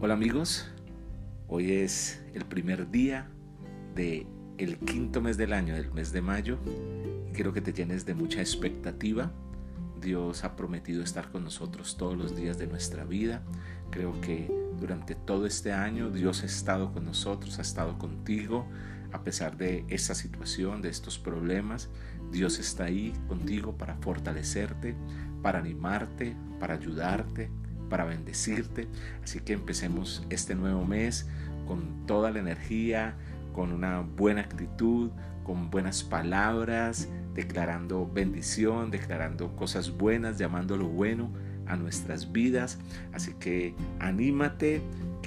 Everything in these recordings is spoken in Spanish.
Hola amigos, hoy es el primer día de el quinto mes del año, del mes de mayo. Quiero que te llenes de mucha expectativa. Dios ha prometido estar con nosotros todos los días de nuestra vida. Creo que durante todo este año Dios ha estado con nosotros, ha estado contigo, a pesar de esta situación, de estos problemas. Dios está ahí contigo para fortalecerte, para animarte, para ayudarte, para bendecirte. Así que empecemos este nuevo mes con toda la energía, con una buena actitud, con buenas palabras, declarando bendición, declarando cosas buenas, llamando lo bueno a nuestras vidas. Así que anímate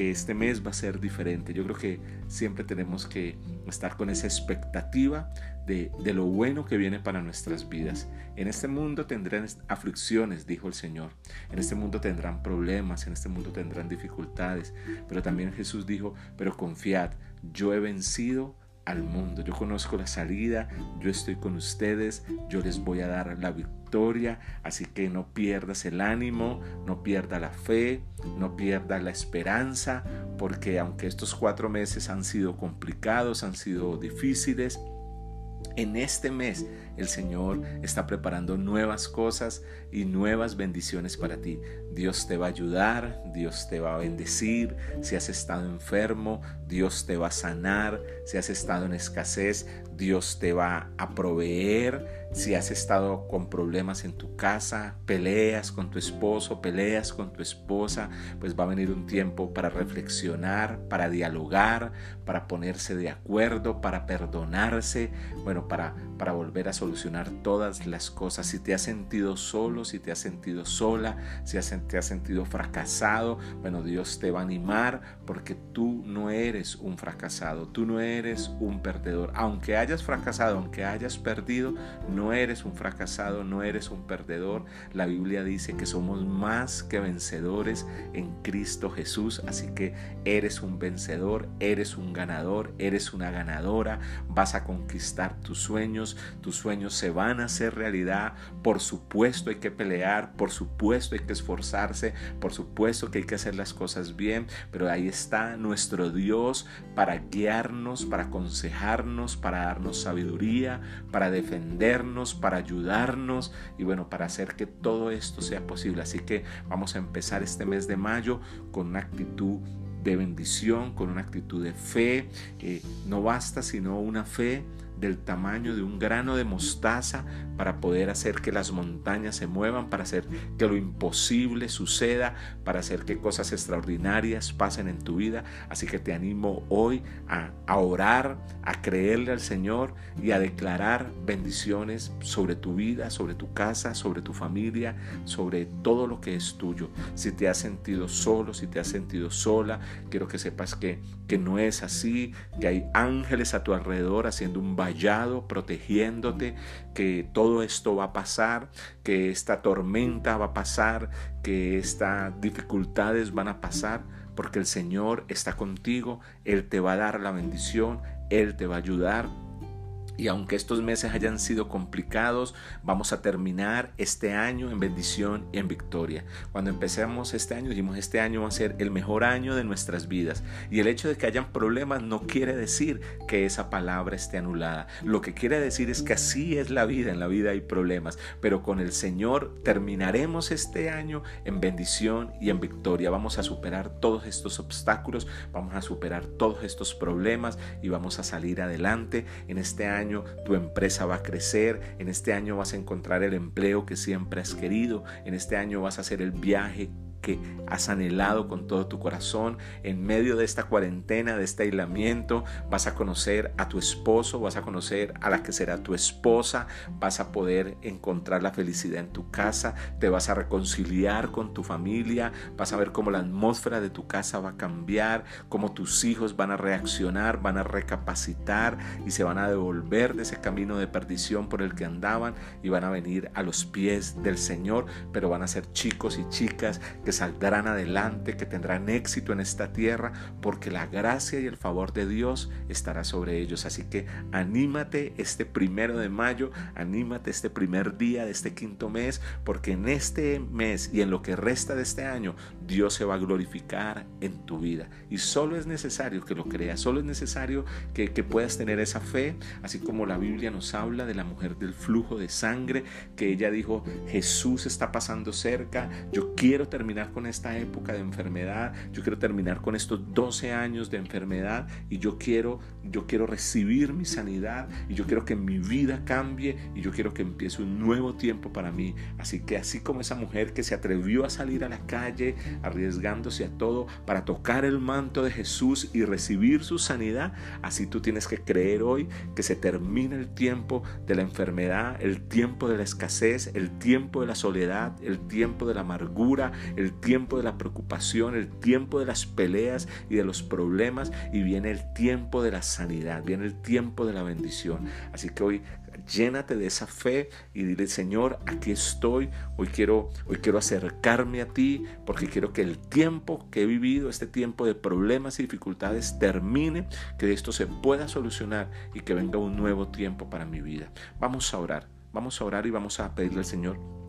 este mes va a ser diferente. Yo creo que siempre tenemos que estar con esa expectativa de, de, lo bueno que viene para nuestras vidas. En este mundo tendrán aflicciones, dijo el Señor. En este mundo tendrán problemas, en este mundo tendrán dificultades. Pero también Jesús dijo, pero confiad, yo he vencido al mundo. Yo conozco la salida, yo estoy con ustedes, yo les voy a dar la victoria, así que no pierdas el ánimo, no pierda la fe, no pierda la esperanza, porque aunque estos cuatro meses han sido complicados, han sido difíciles, en este mes el Señor está preparando nuevas cosas y nuevas bendiciones para ti. Dios te va a ayudar, Dios te va a bendecir. Si has estado enfermo, Dios te va a sanar. Si has estado en escasez, Dios te va a proveer. Si has estado con problemas en tu casa, peleas con tu esposo, peleas con tu esposa, pues va a venir un tiempo para reflexionar, para dialogar, para ponerse de acuerdo, para perdonarse, bueno, para, para volver a solucionar todas las cosas. Si te has sentido solo, si te has sentido sola, si te has sentido fracasado, bueno, Dios te va a animar porque tú no eres un fracasado, tú no eres un perdedor. Aunque hayas fracasado, aunque hayas perdido, no eres un fracasado, no eres un perdedor. La Biblia dice que somos más que vencedores en Cristo Jesús, así que eres un vencedor, eres un ganador, eres una ganadora, vas a conquistar tus sueños, tus sueños se van a hacer realidad, por supuesto hay que pelear, por supuesto hay que esforzarse, por supuesto que hay que hacer las cosas bien, pero ahí está nuestro Dios para guiarnos, para aconsejarnos, para darnos sabiduría, para defendernos, para ayudarnos y bueno, para hacer que todo esto sea posible. Así que vamos a empezar este mes de mayo con una actitud de bendición, con una actitud de fe. Eh, no basta sino una fe del tamaño de un grano de mostaza para poder hacer que las montañas se muevan, para hacer que lo imposible suceda, para hacer que cosas extraordinarias pasen en tu vida. Así que te animo hoy a, a orar, a creerle al Señor y a declarar bendiciones sobre tu vida, sobre tu casa, sobre tu familia, sobre todo lo que es tuyo. Si te has sentido solo, si te has sentido sola, quiero que sepas que, que no es así, que hay ángeles a tu alrededor haciendo un protegiéndote, que todo esto va a pasar, que esta tormenta va a pasar, que estas dificultades van a pasar, porque el Señor está contigo, Él te va a dar la bendición, Él te va a ayudar y aunque estos meses hayan sido complicados, vamos a terminar este año en bendición y en victoria. Cuando empecemos este año, dijimos, este año va a ser el mejor año de nuestras vidas. Y el hecho de que hayan problemas no quiere decir que esa palabra esté anulada. Lo que quiere decir es que así es la vida, en la vida hay problemas. Pero con el Señor terminaremos este año en bendición y en victoria. Vamos a superar todos estos obstáculos, vamos a superar todos estos problemas y vamos a salir adelante en este año tu empresa va a crecer, en este año vas a encontrar el empleo que siempre has querido, en este año vas a hacer el viaje que has anhelado con todo tu corazón. En medio de esta cuarentena, de este aislamiento, vas a conocer a tu esposo, vas a conocer a la que será tu esposa, vas a poder encontrar la felicidad en tu casa, te vas a reconciliar con tu familia, vas a ver cómo la atmósfera de tu casa va a cambiar, cómo tus hijos van a reaccionar, van a recapacitar y se van a devolver de ese camino de perdición por el que andaban y van a venir a los pies del Señor, pero van a ser chicos y chicas que saldrán adelante, que tendrán éxito en esta tierra, porque la gracia y el favor de Dios estará sobre ellos. Así que anímate este primero de mayo, anímate este primer día de este quinto mes, porque en este mes y en lo que resta de este año, Dios se va a glorificar en tu vida. Y solo es necesario que lo creas, solo es necesario que, que puedas tener esa fe, así como la Biblia nos habla de la mujer del flujo de sangre, que ella dijo, Jesús está pasando cerca, yo quiero terminar con esta época de enfermedad, yo quiero terminar con estos 12 años de enfermedad y yo quiero, yo quiero recibir mi sanidad y yo quiero que mi vida cambie y yo quiero que empiece un nuevo tiempo para mí. Así que así como esa mujer que se atrevió a salir a la calle arriesgándose a todo para tocar el manto de Jesús y recibir su sanidad, así tú tienes que creer hoy que se termina el tiempo de la enfermedad, el tiempo de la escasez, el tiempo de la soledad, el tiempo de la amargura, el tiempo de la preocupación, el tiempo de las peleas y de los problemas y viene el tiempo de la sanidad, viene el tiempo de la bendición. Así que hoy llénate de esa fe y dile, Señor, aquí estoy, hoy quiero, hoy quiero acercarme a ti porque quiero que el tiempo que he vivido, este tiempo de problemas y dificultades termine, que esto se pueda solucionar y que venga un nuevo tiempo para mi vida. Vamos a orar, vamos a orar y vamos a pedirle al Señor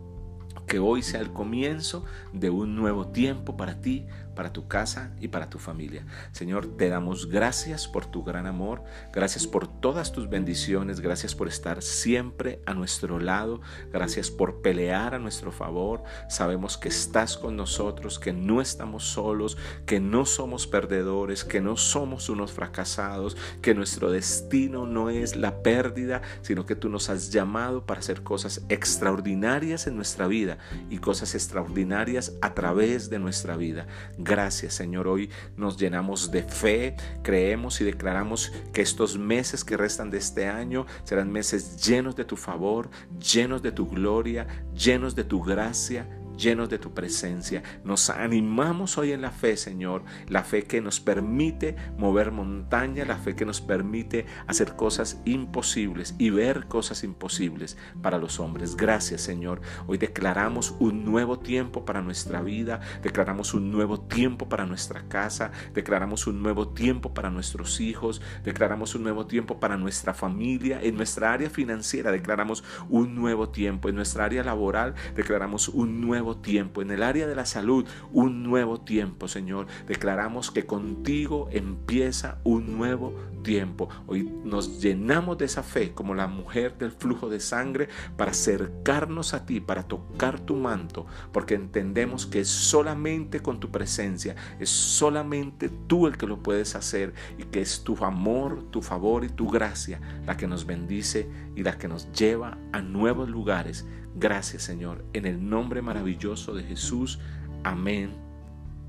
que hoy sea el comienzo de un nuevo tiempo para ti, para tu casa y para tu familia. Señor, te damos gracias por tu gran amor, gracias por todas tus bendiciones, gracias por estar siempre a nuestro lado, gracias por pelear a nuestro favor. Sabemos que estás con nosotros, que no estamos solos, que no somos perdedores, que no somos unos fracasados, que nuestro destino no es la pérdida, sino que tú nos has llamado para hacer cosas extraordinarias en nuestra vida y cosas extraordinarias a través de nuestra vida. Gracias Señor, hoy nos llenamos de fe, creemos y declaramos que estos meses que restan de este año serán meses llenos de tu favor, llenos de tu gloria, llenos de tu gracia llenos de tu presencia. Nos animamos hoy en la fe, Señor, la fe que nos permite mover montaña, la fe que nos permite hacer cosas imposibles y ver cosas imposibles para los hombres. Gracias, Señor. Hoy declaramos un nuevo tiempo para nuestra vida, declaramos un nuevo tiempo para nuestra casa, declaramos un nuevo tiempo para nuestros hijos, declaramos un nuevo tiempo para nuestra familia, en nuestra área financiera declaramos un nuevo tiempo, en nuestra área laboral declaramos un nuevo tiempo, en el área de la salud, un nuevo tiempo, Señor. Declaramos que contigo empieza un nuevo tiempo. Hoy nos llenamos de esa fe como la mujer del flujo de sangre para acercarnos a ti, para tocar tu manto, porque entendemos que es solamente con tu presencia, es solamente tú el que lo puedes hacer y que es tu amor, tu favor y tu gracia la que nos bendice y la que nos lleva a nuevos lugares. Gracias Señor, en el nombre maravilloso de Jesús. Amén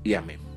y amén.